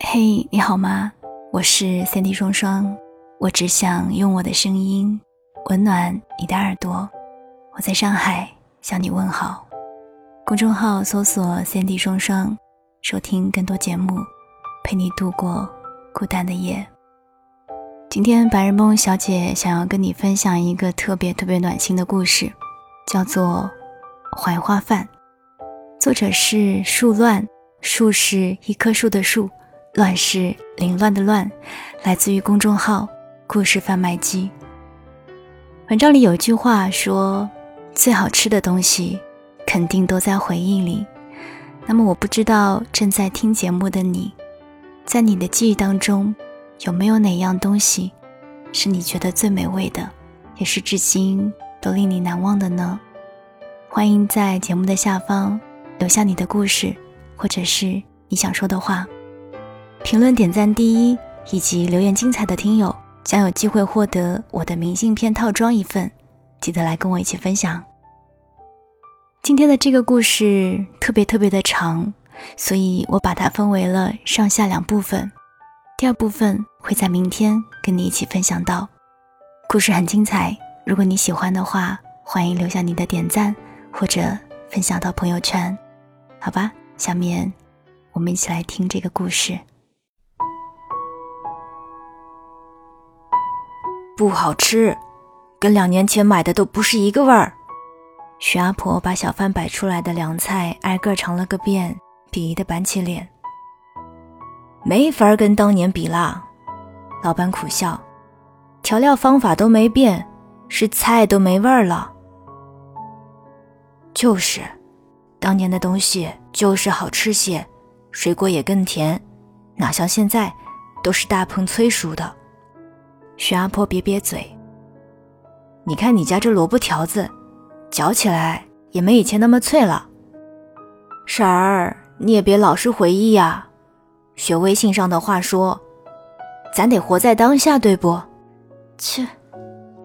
嘿，你好吗？我是三 D 双双，我只想用我的声音温暖你的耳朵。我在上海向你问好。公众号搜索“三 D 双双”，收听更多节目，陪你度过孤单的夜。今天白日梦小姐想要跟你分享一个特别特别暖心的故事，叫做《槐花饭》，作者是树乱，树是一棵树的树。乱世凌乱的乱，来自于公众号“故事贩卖机”。文章里有句话说：“最好吃的东西，肯定都在回忆里。”那么，我不知道正在听节目的你，在你的记忆当中，有没有哪样东西，是你觉得最美味的，也是至今都令你难忘的呢？欢迎在节目的下方留下你的故事，或者是你想说的话。评论点赞第一以及留言精彩的听友将有机会获得我的明信片套装一份，记得来跟我一起分享。今天的这个故事特别特别的长，所以我把它分为了上下两部分。第二部分会在明天跟你一起分享到。故事很精彩，如果你喜欢的话，欢迎留下你的点赞或者分享到朋友圈。好吧，下面我们一起来听这个故事。不好吃，跟两年前买的都不是一个味儿。徐阿婆把小贩摆出来的凉菜挨个尝了个遍，鄙夷的板起脸。没法跟当年比啦，老板苦笑。调料方法都没变，是菜都没味儿了。就是，当年的东西就是好吃些，水果也更甜，哪像现在，都是大棚催熟的。徐阿婆瘪瘪嘴：“你看你家这萝卜条子，嚼起来也没以前那么脆了。婶儿，你也别老是回忆呀。学微信上的话说，咱得活在当下，对不？”切！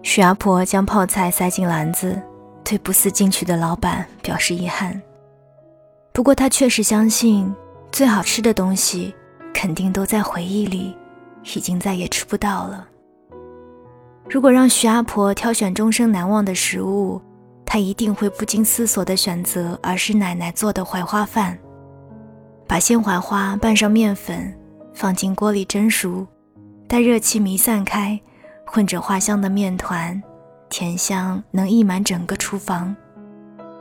徐阿婆将泡菜塞进篮子，对不思进取的老板表示遗憾。不过她确实相信，最好吃的东西肯定都在回忆里，已经再也吃不到了。如果让徐阿婆挑选终生难忘的食物，她一定会不经思索地选择儿时奶奶做的槐花饭。把鲜槐花拌上面粉，放进锅里蒸熟，待热气弥散开，混着花香的面团，甜香能溢满整个厨房。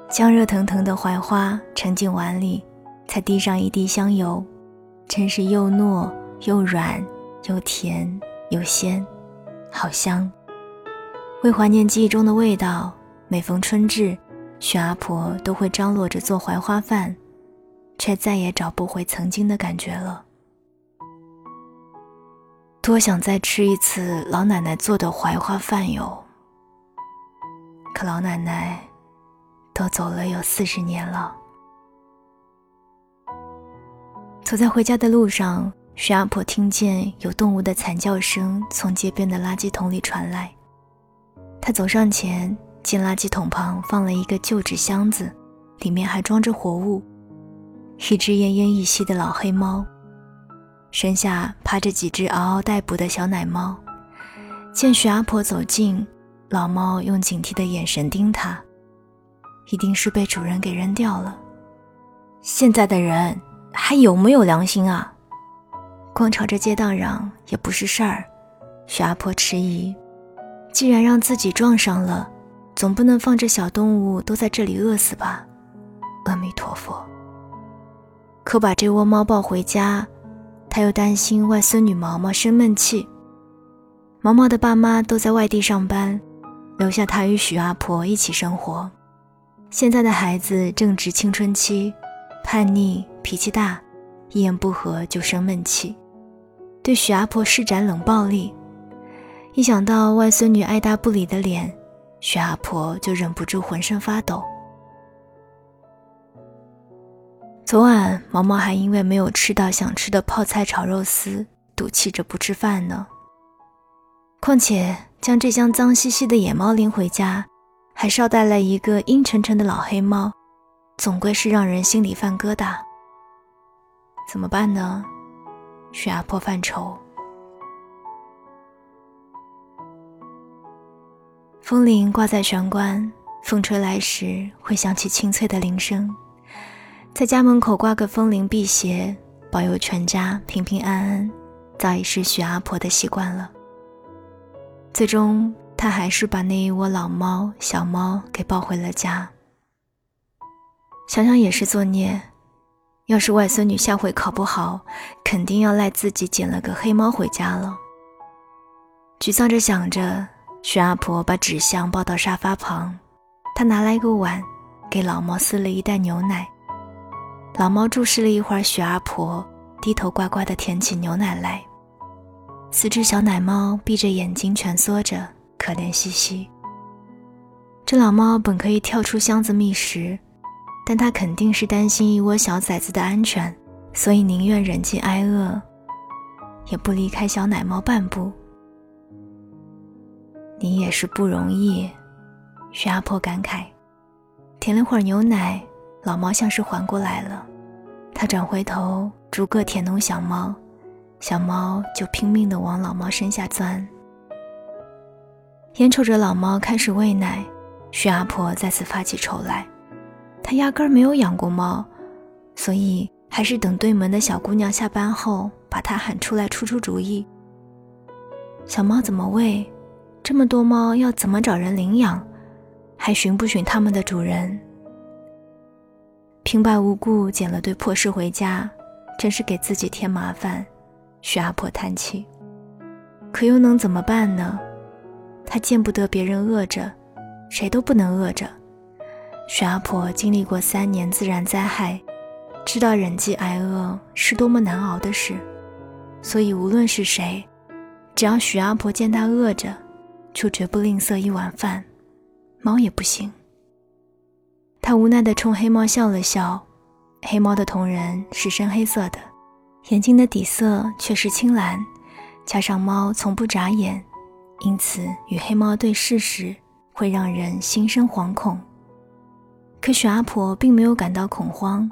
将热腾腾的槐花盛进碗里，再滴上一滴香油，真是又糯又软又甜又鲜。好香！为怀念记忆中的味道，每逢春至，许阿婆都会张罗着做槐花饭，却再也找不回曾经的感觉了。多想再吃一次老奶奶做的槐花饭哟！可老奶奶都走了有四十年了。走在回家的路上。徐阿婆听见有动物的惨叫声从街边的垃圾桶里传来，她走上前，见垃圾桶旁放了一个旧纸箱子，里面还装着活物，一只奄奄一息的老黑猫，身下趴着几只嗷嗷待哺的小奶猫。见徐阿婆走近，老猫用警惕的眼神盯她，一定是被主人给扔掉了。现在的人还有没有良心啊？光朝着街道嚷也不是事儿，许阿婆迟疑。既然让自己撞上了，总不能放着小动物都在这里饿死吧？阿弥陀佛。可把这窝猫抱回家，他又担心外孙女毛毛生闷气。毛毛的爸妈都在外地上班，留下他与许阿婆一起生活。现在的孩子正值青春期，叛逆，脾气大，一言不合就生闷气。对许阿婆施展冷暴力，一想到外孙女爱答不理的脸，许阿婆就忍不住浑身发抖。昨晚毛毛还因为没有吃到想吃的泡菜炒肉丝，赌气着不吃饭呢。况且将这箱脏兮兮的野猫拎回家，还捎带了一个阴沉沉的老黑猫，总归是让人心里犯疙瘩。怎么办呢？徐阿婆犯愁。风铃挂在玄关，风吹来时会响起清脆的铃声。在家门口挂个风铃辟邪，保佑全家平平安安，早已是徐阿婆的习惯了。最终，她还是把那一窝老猫、小猫给抱回了家。想想也是作孽，要是外孙女下回考不好，肯定要赖自己捡了个黑猫回家了。沮丧着想着。徐阿婆把纸箱抱到沙发旁，她拿来一个碗，给老猫撕了一袋牛奶。老猫注视了一会儿徐阿婆，低头乖乖地舔起牛奶来。四只小奶猫闭着眼睛蜷缩着，可怜兮兮。这老猫本可以跳出箱子觅食，但它肯定是担心一窝小崽子的安全，所以宁愿忍饥挨饿，也不离开小奶猫半步。你也是不容易，徐阿婆感慨。舔了会儿牛奶，老猫像是缓过来了。它转回头，逐个舔弄小猫，小猫就拼命地往老猫身下钻。眼瞅着老猫开始喂奶，徐阿婆再次发起愁来。压根儿没有养过猫，所以还是等对门的小姑娘下班后，把她喊出来出出主意。小猫怎么喂？这么多猫要怎么找人领养？还寻不寻他们的主人？平白无故捡了堆破事回家，真是给自己添麻烦。徐阿婆叹气。可又能怎么办呢？她见不得别人饿着，谁都不能饿着。徐阿婆经历过三年自然灾害，知道忍饥挨饿是多么难熬的事，所以无论是谁，只要徐阿婆见她饿着，就绝不吝啬一碗饭，猫也不行。他无奈地冲黑猫笑了笑，黑猫的瞳仁是深黑色的，眼睛的底色却是青蓝，加上猫从不眨眼，因此与黑猫对视时会让人心生惶恐。可许阿婆并没有感到恐慌，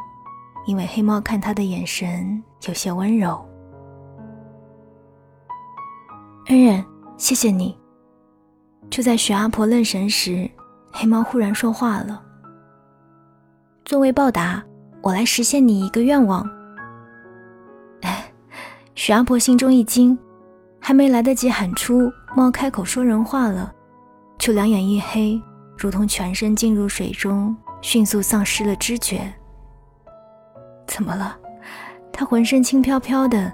因为黑猫看她的眼神有些温柔。恩人，谢谢你。就在许阿婆愣神时，黑猫忽然说话了：“作为报答，我来实现你一个愿望。”，许阿婆心中一惊，还没来得及喊出“猫开口说人话了”，就两眼一黑，如同全身浸入水中，迅速丧失了知觉。怎么了？她浑身轻飘飘的，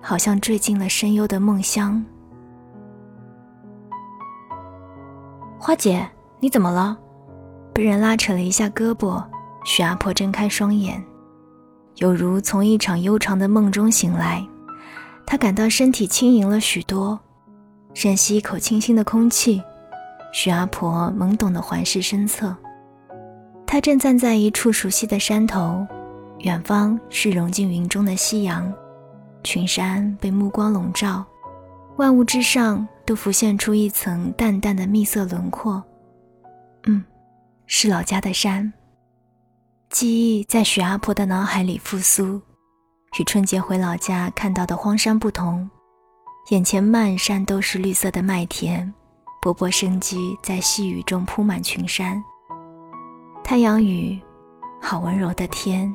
好像坠进了深幽的梦乡。花姐，你怎么了？被人拉扯了一下胳膊，徐阿婆睁开双眼，有如从一场悠长的梦中醒来。她感到身体轻盈了许多，深吸一口清新的空气。徐阿婆懵懂地环视身侧，她正站在一处熟悉的山头，远方是融进云中的夕阳，群山被目光笼罩，万物之上。都浮现出一层淡淡的蜜色轮廓。嗯，是老家的山。记忆在许阿婆的脑海里复苏，与春节回老家看到的荒山不同，眼前漫山都是绿色的麦田，勃勃生机在细雨中铺满群山。太阳雨，好温柔的天。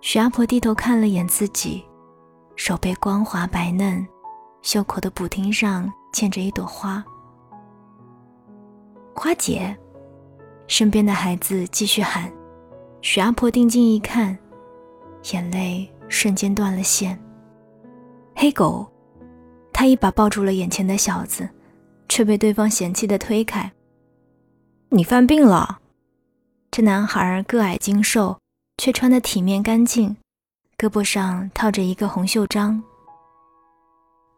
许阿婆低头看了眼自己，手背光滑白嫩，袖口的补丁上。嵌着一朵花，花姐，身边的孩子继续喊。许阿婆定睛一看，眼泪瞬间断了线。黑狗，她一把抱住了眼前的小子，却被对方嫌弃的推开。你犯病了。这男孩个矮精瘦，却穿得体面干净，胳膊上套着一个红袖章。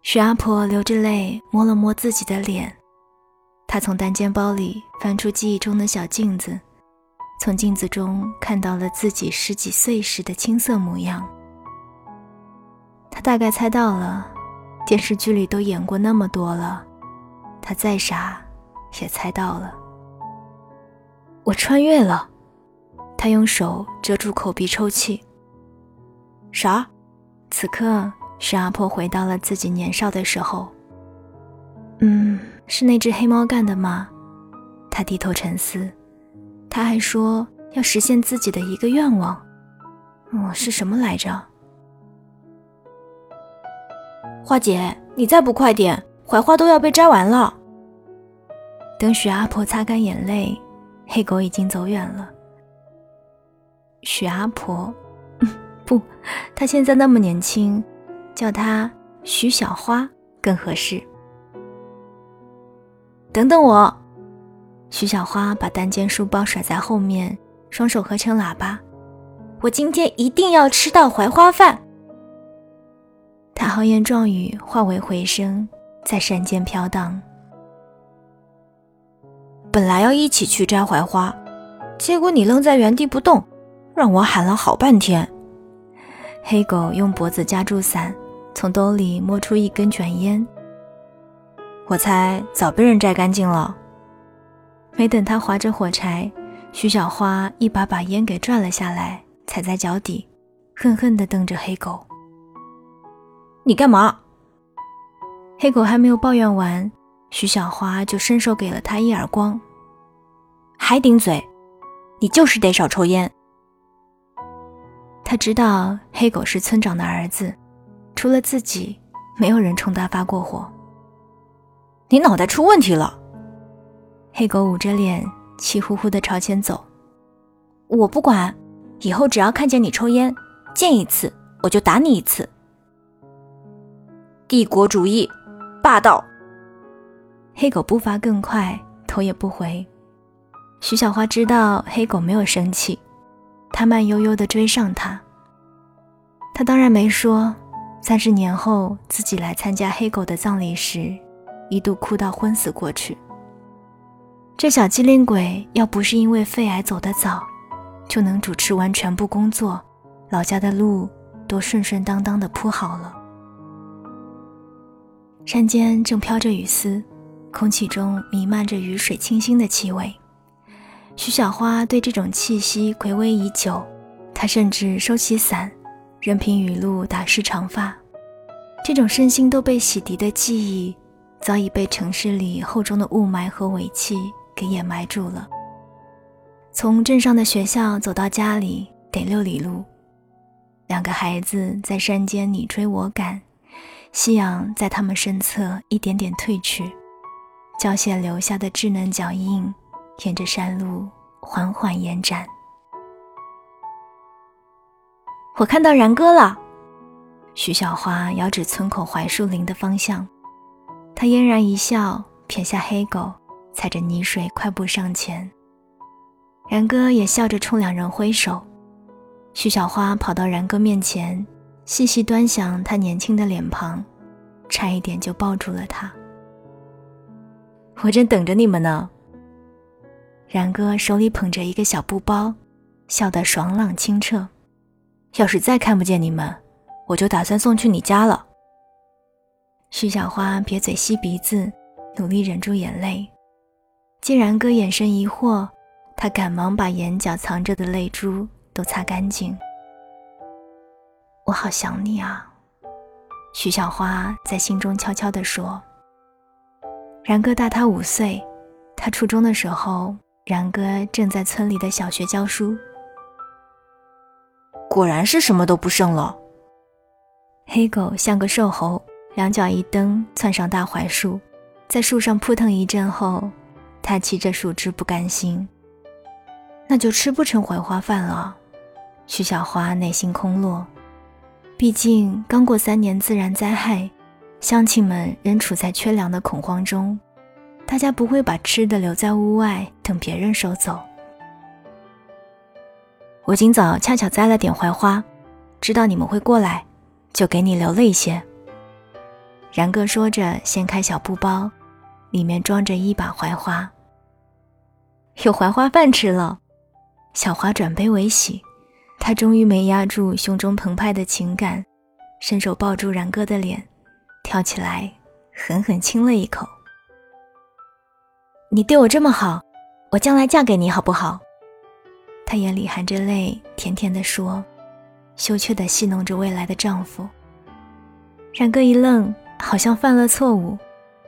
徐阿婆流着泪摸了摸自己的脸，她从单肩包里翻出记忆中的小镜子，从镜子中看到了自己十几岁时的青涩模样。她大概猜到了，电视剧里都演过那么多了，她再傻也猜到了。我穿越了，他用手遮住口鼻抽泣。啥？此刻。徐阿婆回到了自己年少的时候。嗯，是那只黑猫干的吗？他低头沉思。他还说要实现自己的一个愿望。哦，是什么来着？花姐，你再不快点，槐花都要被摘完了。等许阿婆擦干眼泪，黑狗已经走远了。许阿婆，不，她现在那么年轻，叫她许小花更合适。等等我，许小花把单肩书包甩在后面，双手合成喇叭。我今天一定要吃到槐花饭。他豪言壮语化为回声，在山间飘荡。本来要一起去摘槐花，结果你愣在原地不动，让我喊了好半天。黑狗用脖子夹住伞，从兜里摸出一根卷烟。我猜早被人摘干净了。没等他划着火柴，徐小花一把把烟给拽了下来，踩在脚底，恨恨地瞪着黑狗。你干嘛？黑狗还没有抱怨完，徐小花就伸手给了他一耳光。还顶嘴！你就是得少抽烟。他知道黑狗是村长的儿子，除了自己，没有人冲他发过火。你脑袋出问题了！黑狗捂着脸，气呼呼地朝前走。我不管，以后只要看见你抽烟，见一次我就打你一次。帝国主义，霸道。黑狗步伐更快，头也不回。徐小花知道黑狗没有生气，她慢悠悠地追上他。他当然没说，三十年后自己来参加黑狗的葬礼时，一度哭到昏死过去。这小机灵鬼要不是因为肺癌走得早，就能主持完全部工作，老家的路都顺顺当当的铺好了。山间正飘着雨丝，空气中弥漫着雨水清新的气味。徐小花对这种气息回味已久，她甚至收起伞，任凭雨露打湿长发。这种身心都被洗涤的记忆，早已被城市里厚重的雾霾和尾气给掩埋住了。从镇上的学校走到家里得六里路，两个孩子在山间你追我赶。夕阳在他们身侧一点点褪去，胶线留下的稚嫩脚印，沿着山路缓缓延展。我看到然哥了，徐小花遥指村口槐树林的方向。他嫣然一笑，撇下黑狗，踩着泥水快步上前。然哥也笑着冲两人挥手。徐小花跑到然哥面前。细细端详他年轻的脸庞，差一点就抱住了他。我正等着你们呢。然哥手里捧着一个小布包，笑得爽朗清澈。要是再看不见你们，我就打算送去你家了。徐小花撇嘴吸鼻子，努力忍住眼泪。见然哥眼神疑惑，他赶忙把眼角藏着的泪珠都擦干净。我好想你啊，徐小花在心中悄悄地说。然哥大他五岁，他初中的时候，然哥正在村里的小学教书。果然是什么都不剩了。黑狗像个瘦猴，两脚一蹬，窜上大槐树，在树上扑腾一阵后，它骑着树枝不甘心。那就吃不成槐花饭了。徐小花内心空落。毕竟刚过三年自然灾害，乡亲们仍处在缺粮的恐慌中，大家不会把吃的留在屋外等别人收走。我今早恰巧摘了点槐花，知道你们会过来，就给你留了一些。然哥说着，掀开小布包，里面装着一把槐花。有槐花饭吃了，小花转悲为喜。他终于没压住胸中澎湃的情感，伸手抱住然哥的脸，跳起来，狠狠亲了一口。你对我这么好，我将来嫁给你好不好？他眼里含着泪，甜甜地说，羞怯地戏弄着未来的丈夫。冉哥一愣，好像犯了错误，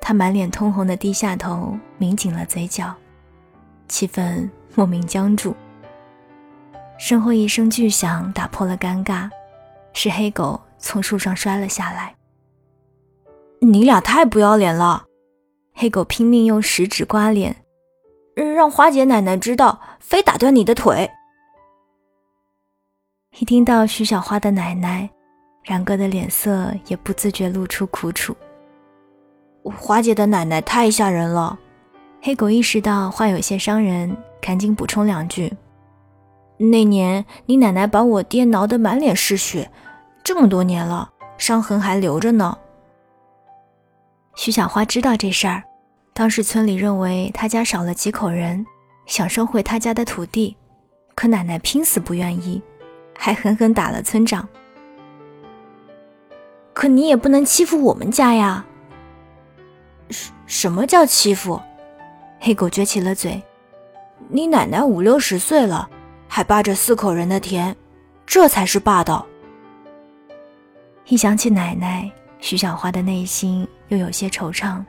他满脸通红的低下头，抿紧了嘴角，气氛莫名僵住。身后一声巨响打破了尴尬，是黑狗从树上摔了下来。你俩太不要脸了！黑狗拼命用食指刮脸，让花姐奶奶知道，非打断你的腿。一听到徐小花的奶奶，然哥的脸色也不自觉露出苦楚。花姐的奶奶太吓人了。黑狗意识到话有些伤人，赶紧补充两句：“那年你奶奶把我爹挠得满脸是血，这么多年了，伤痕还留着呢。”徐小花知道这事儿，当时村里认为他家少了几口人，想收回他家的土地，可奶奶拼死不愿意。还狠狠打了村长，可你也不能欺负我们家呀！什什么叫欺负？黑狗撅起了嘴。你奶奶五六十岁了，还霸着四口人的田，这才是霸道。一想起奶奶，徐小花的内心又有些惆怅。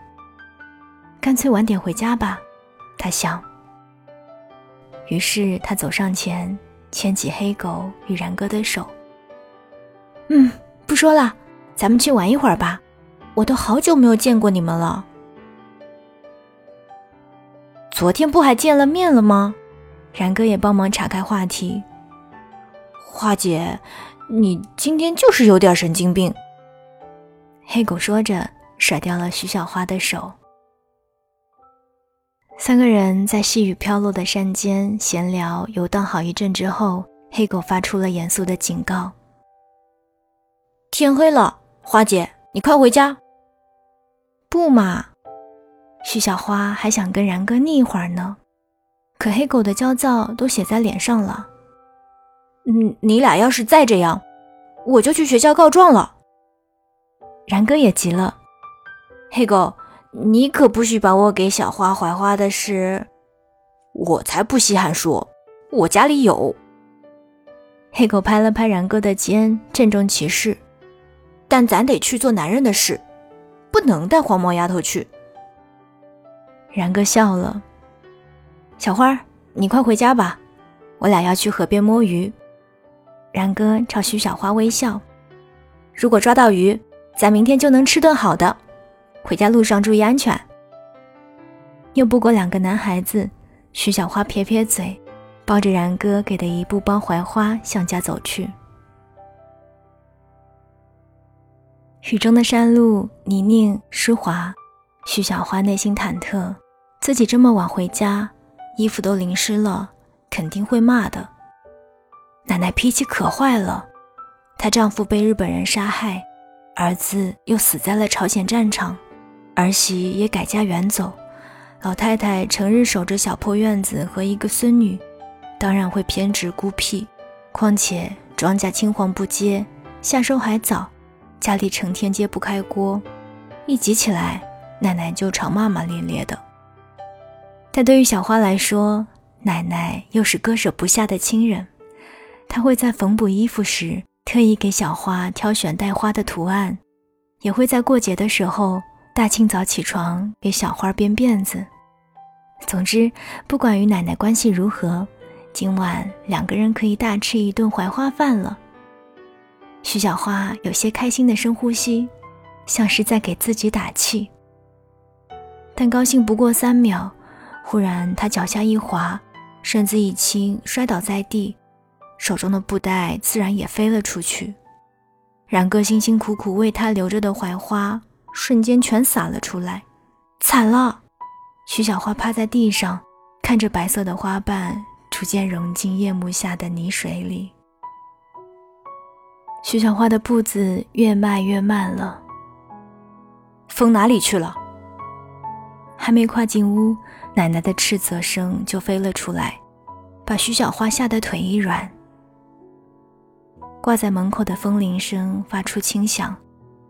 干脆晚点回家吧，他想。于是他走上前。牵起黑狗与然哥的手。嗯，不说了，咱们去玩一会儿吧。我都好久没有见过你们了。昨天不还见了面了吗？然哥也帮忙岔开话题。花姐，你今天就是有点神经病。黑狗说着，甩掉了徐小花的手。三个人在细雨飘落的山间闲聊游荡好一阵之后，黑狗发出了严肃的警告：“天黑了，花姐，你快回家。”“不嘛！”徐小花还想跟然哥腻一会儿呢，可黑狗的焦躁都写在脸上了。“嗯，你俩要是再这样，我就去学校告状了。”然哥也急了：“黑狗。”你可不许把我给小花槐花的事，我才不稀罕说，我家里有。黑狗拍了拍然哥的肩，郑重其事：“但咱得去做男人的事，不能带黄毛丫头去。”然哥笑了：“小花，你快回家吧，我俩要去河边摸鱼。”然哥朝徐小花微笑：“如果抓到鱼，咱明天就能吃顿好的。”回家路上注意安全。又不过两个男孩子，徐小花撇撇嘴，抱着然哥给的一布包槐花向家走去。雨中的山路泥泞湿滑，徐小花内心忐忑，自己这么晚回家，衣服都淋湿了，肯定会骂的。奶奶脾气可坏了，她丈夫被日本人杀害，儿子又死在了朝鲜战场。儿媳也改嫁远走，老太太成日守着小破院子和一个孙女，当然会偏执孤僻。况且庄稼青黄不接，夏收还早，家里成天揭不开锅，一急起来，奶奶就常骂骂咧咧的。但对于小花来说，奶奶又是割舍不下的亲人，她会在缝补衣服时特意给小花挑选带花的图案，也会在过节的时候。大清早起床给小花编辫子。总之，不管与奶奶关系如何，今晚两个人可以大吃一顿槐花饭了。徐小花有些开心的深呼吸，像是在给自己打气。但高兴不过三秒，忽然她脚下一滑，身子一轻，摔倒在地，手中的布袋自然也飞了出去。然哥辛辛苦苦为她留着的槐花。瞬间全洒了出来，惨了！徐小花趴在地上，看着白色的花瓣逐渐融进夜幕下的泥水里。徐小花的步子越迈越慢了。风哪里去了？还没跨进屋，奶奶的斥责声就飞了出来，把徐小花吓得腿一软。挂在门口的风铃声发出轻响。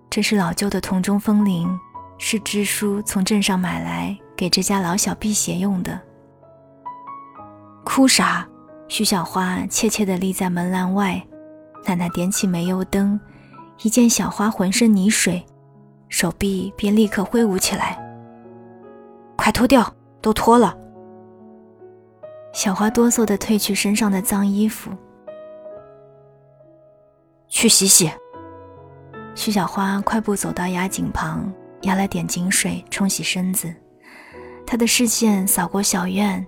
这是老旧的铜钟风铃，是支书从镇上买来给这家老小辟邪用的。哭啥？徐小花怯怯地立在门栏外，奶奶点起煤油灯，一见小花浑身泥水，手臂便立刻挥舞起来。快脱掉，都脱了。小花哆嗦地褪去身上的脏衣服，去洗洗。徐小花快步走到压井旁，压了点井水冲洗身子。她的视线扫过小院，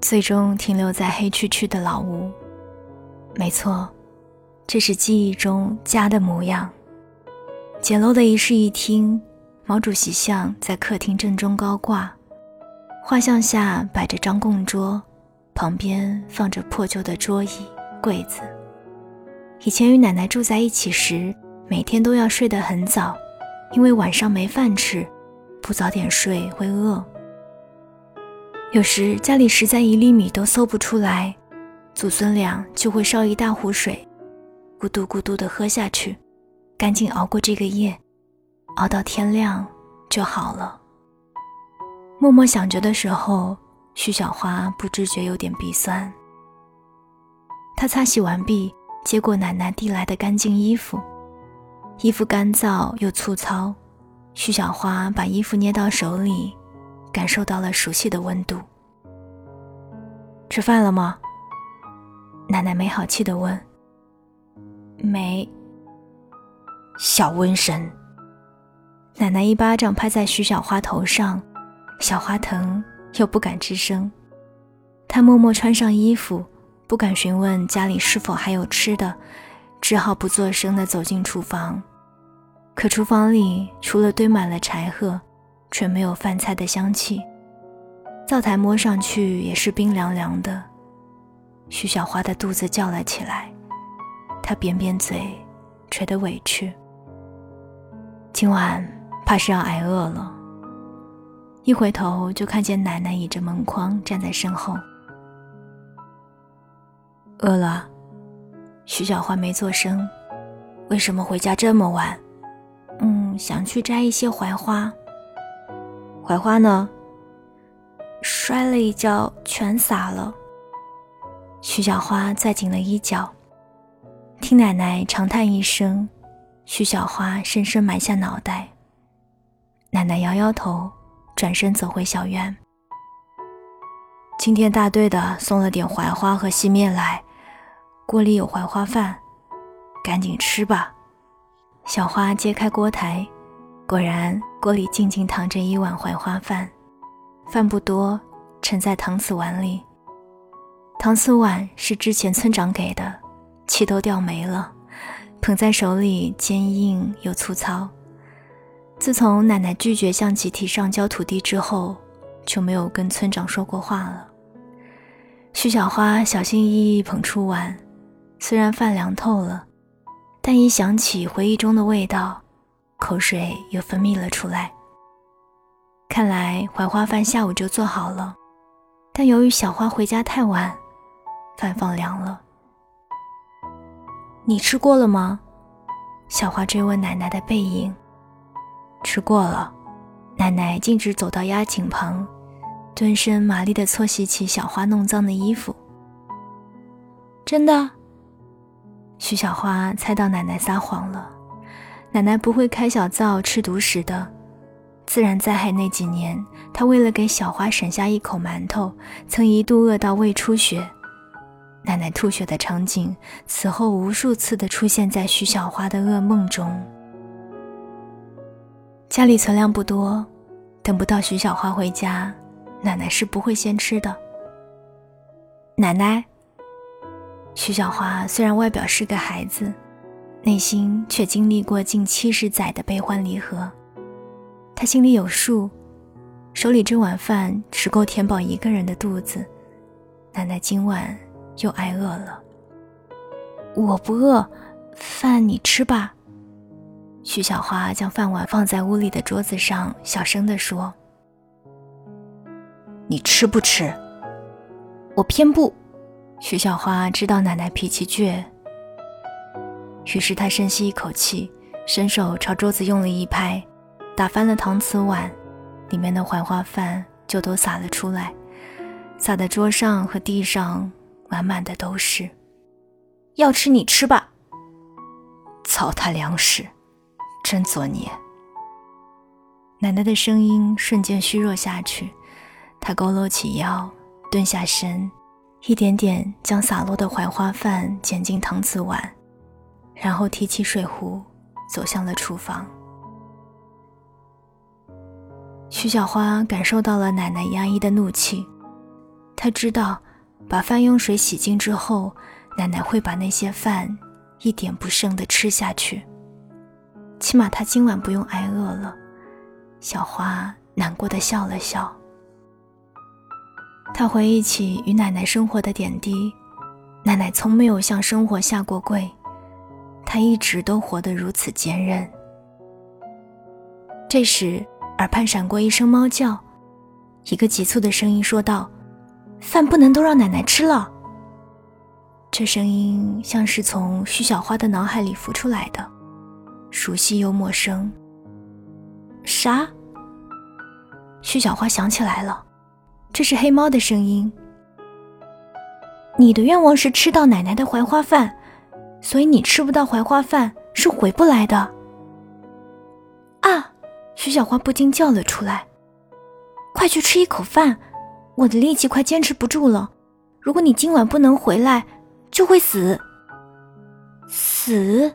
最终停留在黑黢黢的老屋。没错，这是记忆中家的模样。简陋的一室一厅，毛主席像在客厅正中高挂，画像下摆着张供桌，旁边放着破旧的桌椅、柜子。以前与奶奶住在一起时，每天都要睡得很早，因为晚上没饭吃，不早点睡会饿。有时家里实在一粒米都搜不出来。祖孙俩就会烧一大壶水，咕嘟咕嘟地喝下去，赶紧熬过这个夜，熬到天亮就好了。默默想着的时候，徐小花不知觉有点鼻酸。她擦洗完毕，接过奶奶递来的干净衣服，衣服干燥又粗糙，徐小花把衣服捏到手里，感受到了熟悉的温度。吃饭了吗？奶奶没好气地问：“没。”小瘟神。奶奶一巴掌拍在徐小花头上，小花疼又不敢吱声。她默默穿上衣服，不敢询问家里是否还有吃的，只好不作声地走进厨房。可厨房里除了堆满了柴禾，却没有饭菜的香气。灶台摸上去也是冰凉凉的。徐小花的肚子叫了起来，她扁扁嘴，垂得委屈。今晚怕是要挨饿了。一回头就看见奶奶倚着门框站在身后。饿了，徐小花没做声。为什么回家这么晚？嗯，想去摘一些槐花。槐花呢？摔了一跤，全洒了。徐小花攥紧了衣角，听奶奶长叹一声，徐小花深深埋下脑袋。奶奶摇摇头，转身走回小院。今天大队的送了点槐花和细面来，锅里有槐花饭，赶紧吃吧。小花揭开锅台，果然锅里静静躺着一碗槐花饭，饭不多，盛在搪瓷碗里。搪瓷碗是之前村长给的，气都掉没了，捧在手里坚硬又粗糙。自从奶奶拒绝向集体上交土地之后，就没有跟村长说过话了。徐小花小心翼翼捧出碗，虽然饭凉透了，但一想起回忆中的味道，口水又分泌了出来。看来槐花饭下午就做好了，但由于小花回家太晚。饭放凉了，你吃过了吗？小花追问奶奶的背影。吃过了。奶奶径直走到压井旁，蹲身麻利地搓洗起小花弄脏的衣服。真的？徐小花猜到奶奶撒谎了。奶奶不会开小灶吃独食的。自然灾害那几年，她为了给小花省下一口馒头，曾一度饿到胃出血。奶奶吐血的场景，此后无数次的出现在徐小花的噩梦中。家里存粮不多，等不到徐小花回家，奶奶是不会先吃的。奶奶，徐小花虽然外表是个孩子，内心却经历过近七十载的悲欢离合。她心里有数，手里这碗饭只够填饱一个人的肚子。奶奶今晚。又挨饿了。我不饿，饭你吃吧。徐小花将饭碗放在屋里的桌子上，小声地说：“你吃不吃？”我偏不。徐小花知道奶奶脾气倔，于是她深吸一口气，伸手朝桌子用力一拍，打翻了搪瓷碗，里面的槐花饭就都洒了出来，洒在桌上和地上。满满的都是，要吃你吃吧。糟蹋粮食，真作孽。奶奶的声音瞬间虚弱下去，她佝偻起腰，蹲下身，一点点将洒落的槐花饭捡进搪瓷碗，然后提起水壶，走向了厨房。徐小花感受到了奶奶压抑的怒气，她知道，把饭用水洗净之后，奶奶会把那些饭一点不剩的吃下去。起码她今晚不用挨饿了。小花难过的笑了笑。她回忆起与奶奶生活的点滴，奶奶从没有向生活下过跪，她一直都活得如此坚韧。这时。耳畔闪过一声猫叫，一个急促的声音说道：“饭不能都让奶奶吃了。”这声音像是从徐小花的脑海里浮出来的，熟悉又陌生。啥？徐小花想起来了，这是黑猫的声音。你的愿望是吃到奶奶的槐花饭，所以你吃不到槐花饭是回不来的。啊！徐小花不禁叫了出来：“快去吃一口饭，我的力气快坚持不住了。如果你今晚不能回来，就会死。死？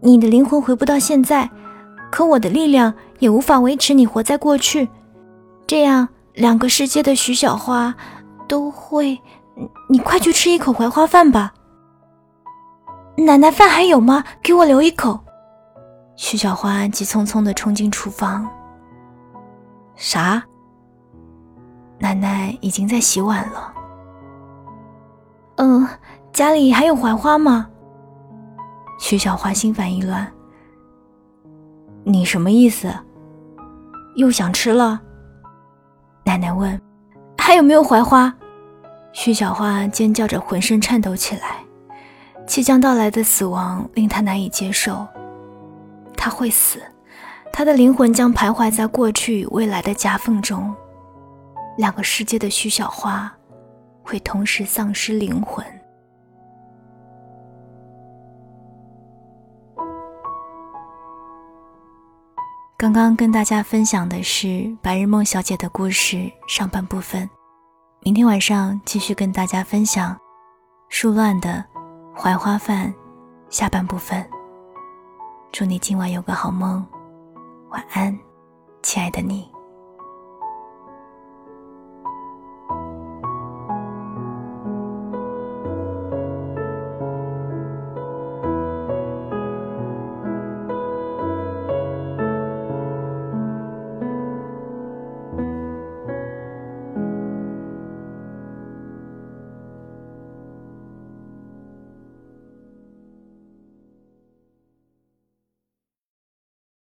你的灵魂回不到现在，可我的力量也无法维持你活在过去。这样，两个世界的徐小花都会……你快去吃一口槐花饭吧。奶奶，饭还有吗？给我留一口。”徐小花急匆匆的冲进厨房。啥？奶奶已经在洗碗了。嗯，家里还有槐花吗？徐小花心烦意乱。你什么意思？又想吃了？奶奶问。还有没有槐花？徐小花尖叫着，浑身颤抖起来。即将到来的死亡令她难以接受。她会死，她的灵魂将徘徊在过去与未来的夹缝中，两个世界的徐小花会同时丧失灵魂。刚跟大家分享的是《白日梦小姐的故事》上半部分，明天晚上继续跟大家分享《树乱的槐花饭》下半部分。祝你今晚有个好梦，晚安，亲爱的你。